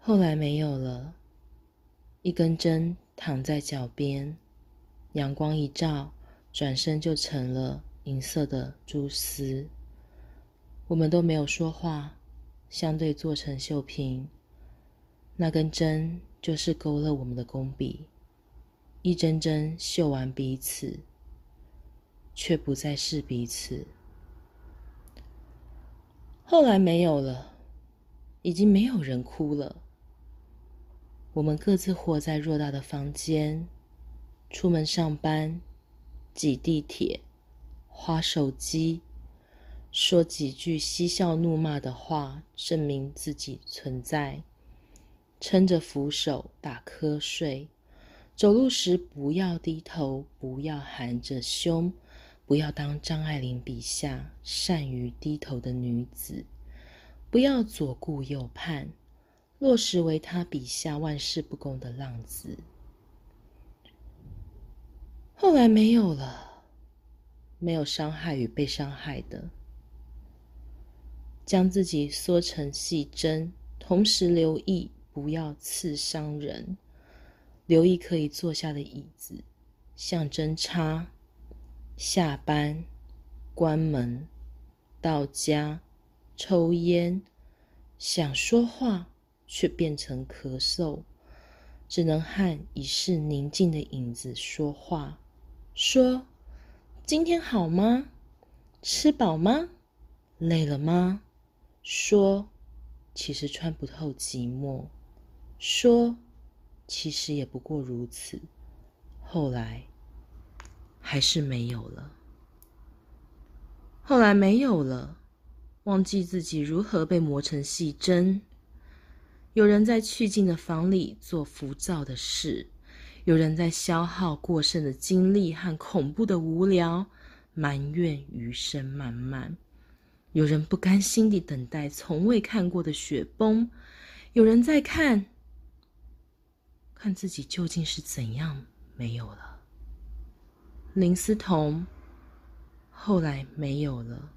后来没有了，一根针躺在脚边，阳光一照，转身就成了银色的蛛丝。我们都没有说话，相对做成绣屏。那根针就是勾勒我们的工笔，一针针绣完彼此，却不再是彼此。后来没有了，已经没有人哭了。我们各自活在偌大的房间，出门上班，挤地铁，花手机，说几句嬉笑怒骂的话，证明自己存在。撑着扶手打瞌睡，走路时不要低头，不要含着胸。不要当张爱玲笔下善于低头的女子，不要左顾右盼，落实为他笔下万事不公的浪子。后来没有了，没有伤害与被伤害的，将自己缩成细针，同时留意不要刺伤人，留意可以坐下的椅子，像针插。下班、关门、到家、抽烟，想说话却变成咳嗽，只能和已是宁静的影子说话。说：“今天好吗？吃饱吗？累了吗？”说：“其实穿不透寂寞。”说：“其实也不过如此。”后来。还是没有了。后来没有了，忘记自己如何被磨成细针。有人在去尽的房里做浮躁的事，有人在消耗过剩的精力和恐怖的无聊，埋怨余生漫漫。有人不甘心地等待从未看过的雪崩，有人在看，看自己究竟是怎样没有了。林思彤后来没有了。